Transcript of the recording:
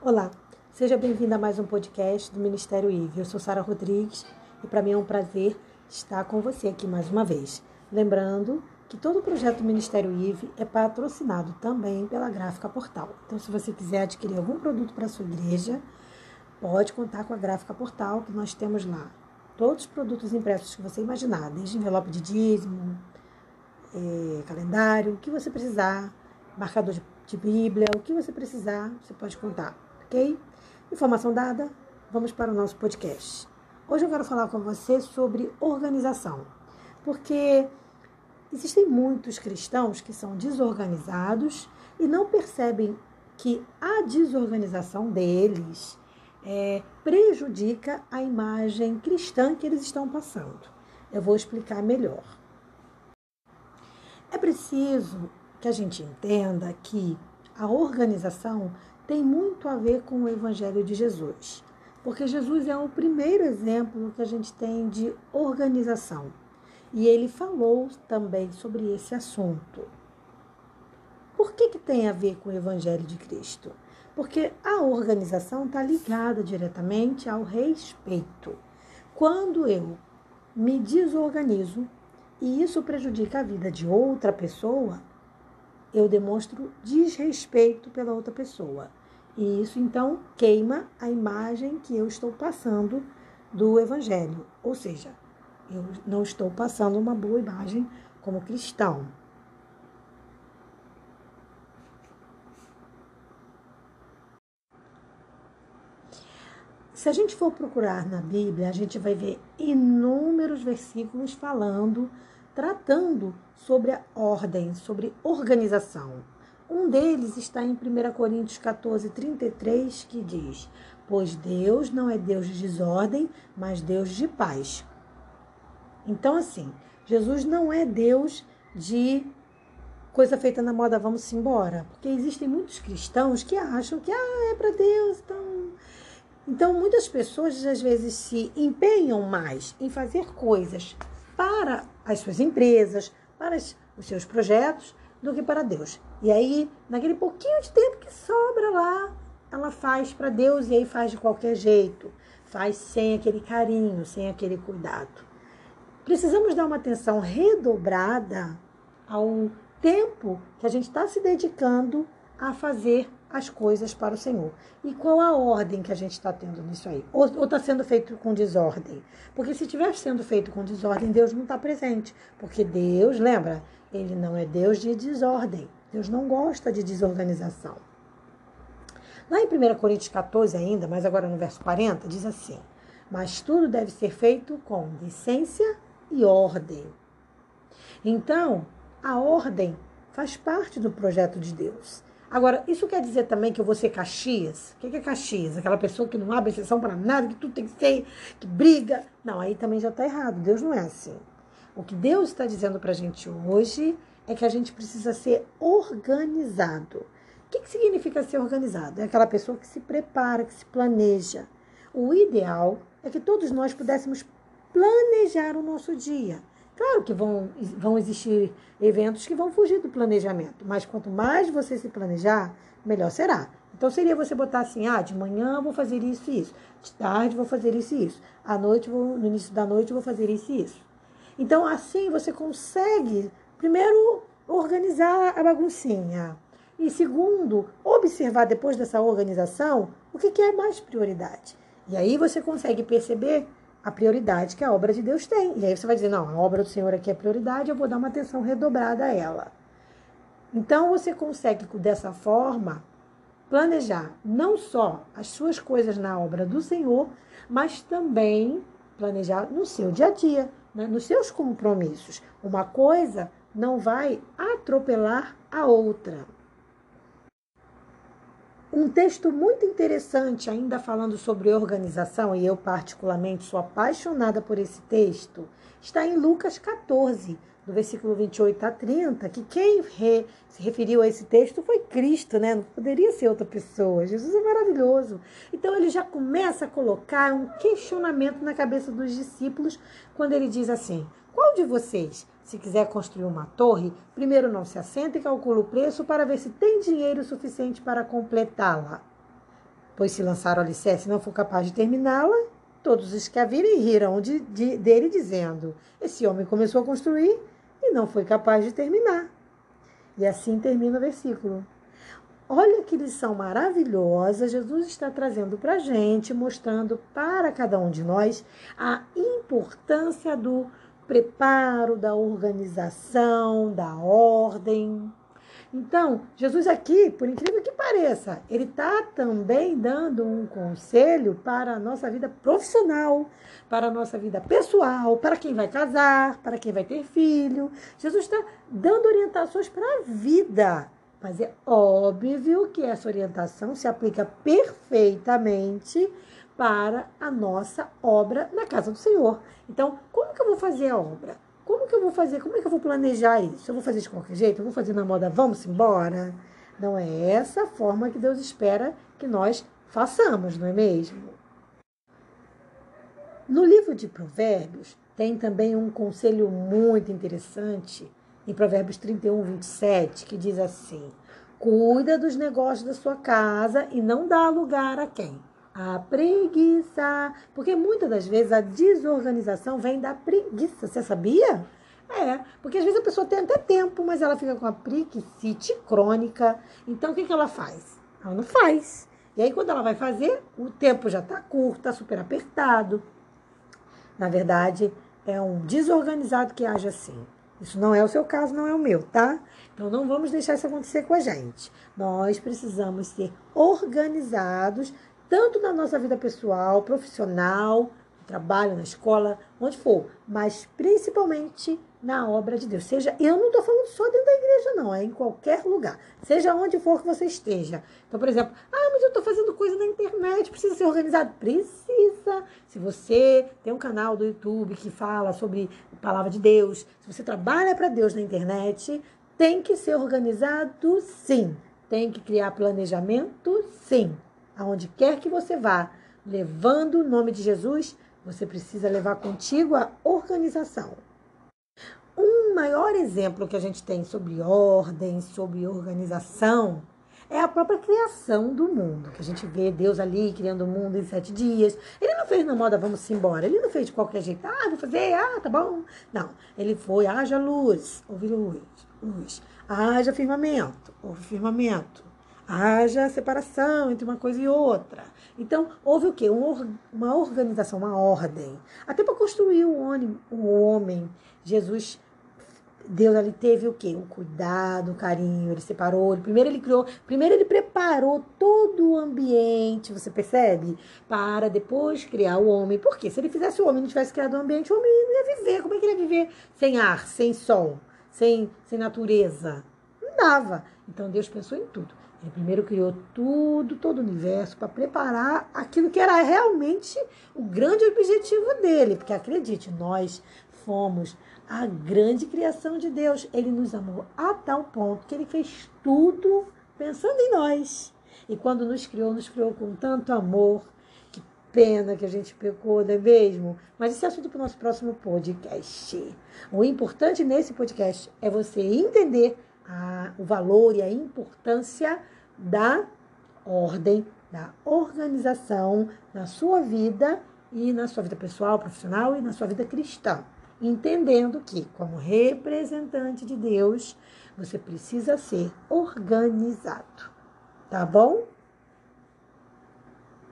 Olá, seja bem-vindo a mais um podcast do Ministério IVE. Eu sou Sara Rodrigues e para mim é um prazer estar com você aqui mais uma vez. Lembrando que todo o projeto do Ministério IVE é patrocinado também pela Gráfica Portal. Então, se você quiser adquirir algum produto para sua igreja, pode contar com a Gráfica Portal, que nós temos lá todos os produtos impressos que você imaginar, desde envelope de dízimo, é, calendário, o que você precisar, marcador de Bíblia, o que você precisar, você pode contar ok? Informação dada, vamos para o nosso podcast. Hoje eu quero falar com você sobre organização, porque existem muitos cristãos que são desorganizados e não percebem que a desorganização deles é, prejudica a imagem cristã que eles estão passando. Eu vou explicar melhor. É preciso que a gente entenda que a organização tem muito a ver com o Evangelho de Jesus, porque Jesus é o primeiro exemplo que a gente tem de organização. E ele falou também sobre esse assunto. Por que, que tem a ver com o Evangelho de Cristo? Porque a organização está ligada diretamente ao respeito. Quando eu me desorganizo e isso prejudica a vida de outra pessoa, eu demonstro desrespeito pela outra pessoa. E isso então queima a imagem que eu estou passando do Evangelho. Ou seja, eu não estou passando uma boa imagem como cristão. Se a gente for procurar na Bíblia, a gente vai ver inúmeros versículos falando, tratando sobre a ordem, sobre organização. Um deles está em 1 Coríntios 14, 33, que diz: Pois Deus não é Deus de desordem, mas Deus de paz. Então, assim, Jesus não é Deus de coisa feita na moda, vamos embora. Porque existem muitos cristãos que acham que ah, é para Deus. Então... então, muitas pessoas às vezes se empenham mais em fazer coisas para as suas empresas, para os seus projetos, do que para Deus. E aí, naquele pouquinho de tempo que sobra lá, ela faz para Deus e aí faz de qualquer jeito, faz sem aquele carinho, sem aquele cuidado. Precisamos dar uma atenção redobrada ao tempo que a gente está se dedicando a fazer as coisas para o Senhor. E qual a ordem que a gente está tendo nisso aí? Ou está sendo feito com desordem? Porque se estiver sendo feito com desordem, Deus não está presente. Porque Deus, lembra, ele não é Deus de desordem. Deus não gosta de desorganização. Lá em 1 Coríntios 14 ainda, mas agora no verso 40, diz assim: Mas tudo deve ser feito com decência e ordem. Então, a ordem faz parte do projeto de Deus. Agora, isso quer dizer também que eu vou ser Caxias? O que é Caxias? Aquela pessoa que não abre exceção para nada, que tudo tem que ser, que briga. Não, aí também já está errado. Deus não é assim. O que Deus está dizendo para a gente hoje é que a gente precisa ser organizado. O que, que significa ser organizado? É aquela pessoa que se prepara, que se planeja. O ideal é que todos nós pudéssemos planejar o nosso dia. Claro que vão, vão existir eventos que vão fugir do planejamento, mas quanto mais você se planejar, melhor será. Então seria você botar assim: ah, de manhã vou fazer isso e isso, de tarde vou fazer isso e isso, à noite, vou, no início da noite vou fazer isso e isso. Então assim você consegue, primeiro, organizar a baguncinha. E segundo, observar depois dessa organização o que, que é mais prioridade. E aí você consegue perceber a prioridade que a obra de Deus tem. E aí você vai dizer, não, a obra do Senhor aqui é prioridade, eu vou dar uma atenção redobrada a ela. Então você consegue, dessa forma, planejar não só as suas coisas na obra do Senhor, mas também planejar no seu dia a dia, né, nos seus compromissos. Uma coisa não vai atropelar a outra. Um texto muito interessante, ainda falando sobre organização, e eu particularmente sou apaixonada por esse texto, está em Lucas 14, do versículo 28 a 30, que quem re, se referiu a esse texto foi Cristo, né? Não poderia ser outra pessoa. Jesus é maravilhoso. Então ele já começa a colocar um questionamento na cabeça dos discípulos quando ele diz assim: Qual de vocês, se quiser construir uma torre, primeiro não se assenta e calcula o preço para ver se tem dinheiro suficiente para completá-la. Pois se lançar o alicerce e não for capaz de terminá-la, todos os que a virem riram de, de, dele, dizendo: Esse homem começou a construir e não foi capaz de terminar. E assim termina o versículo. Olha que lição maravilhosa Jesus está trazendo para a gente, mostrando para cada um de nós a importância do preparo, da organização, da ordem. Então, Jesus aqui, por incrível que pareça, ele está também dando um conselho para a nossa vida profissional, para a nossa vida pessoal, para quem vai casar, para quem vai ter filho. Jesus está dando orientações para a vida. Mas é óbvio que essa orientação se aplica perfeitamente para a nossa obra na casa do Senhor. Então, como que eu vou fazer a obra? Como que eu vou fazer? Como é que eu vou planejar isso? Eu vou fazer de qualquer jeito? Eu vou fazer na moda vamos embora? Não é essa a forma que Deus espera que nós façamos, não é mesmo? No livro de Provérbios, tem também um conselho muito interessante, em Provérbios 31, 27, que diz assim: Cuida dos negócios da sua casa e não dá lugar a quem? A preguiça. Porque muitas das vezes a desorganização vem da preguiça. Você sabia? É, porque às vezes a pessoa tem até tempo, mas ela fica com a preguiça crônica. Então o que, que ela faz? Ela não faz. E aí quando ela vai fazer, o tempo já está curto, está super apertado. Na verdade, é um desorganizado que age assim. Isso não é o seu caso, não é o meu, tá? Então não vamos deixar isso acontecer com a gente. Nós precisamos ser organizados tanto na nossa vida pessoal, profissional, no trabalho, na escola, onde for, mas principalmente na obra de Deus. Seja, eu não estou falando só dentro da igreja, não, é em qualquer lugar, seja onde for que você esteja. Então, por exemplo, ah, mas eu estou fazendo coisa na internet, precisa ser organizado? Precisa. Se você tem um canal do YouTube que fala sobre a palavra de Deus, se você trabalha para Deus na internet, tem que ser organizado, sim. Tem que criar planejamento, sim aonde quer que você vá, levando o nome de Jesus, você precisa levar contigo a organização. Um maior exemplo que a gente tem sobre ordem, sobre organização, é a própria criação do mundo, que a gente vê Deus ali criando o mundo em sete dias. Ele não fez na moda, vamos embora. Ele não fez de qualquer jeito, ah, vou fazer, ah, tá bom. Não, ele foi, haja luz, houve luz, luz. Haja firmamento, houve firmamento haja separação entre uma coisa e outra. Então, houve o quê? Uma organização, uma ordem. Até para construir o homem, o Jesus, Deus ali teve o quê? Um cuidado, um carinho, ele separou, ele, primeiro ele criou, primeiro ele preparou todo o ambiente, você percebe? Para depois criar o homem. Por quê? Se ele fizesse o homem, não tivesse criado o ambiente, o homem não ia viver. Como é que ele ia viver sem ar, sem sol, sem, sem natureza? Dava. Então Deus pensou em tudo. Ele primeiro criou tudo, todo o universo, para preparar aquilo que era realmente o grande objetivo dele. Porque acredite, nós fomos a grande criação de Deus. Ele nos amou a tal ponto que ele fez tudo pensando em nós. E quando nos criou, nos criou com tanto amor. Que pena que a gente pecou, não é mesmo? Mas esse é assunto para o nosso próximo podcast. O importante nesse podcast é você entender a, o valor e a importância da ordem, da organização na sua vida e na sua vida pessoal, profissional e na sua vida cristã. Entendendo que, como representante de Deus, você precisa ser organizado. Tá bom?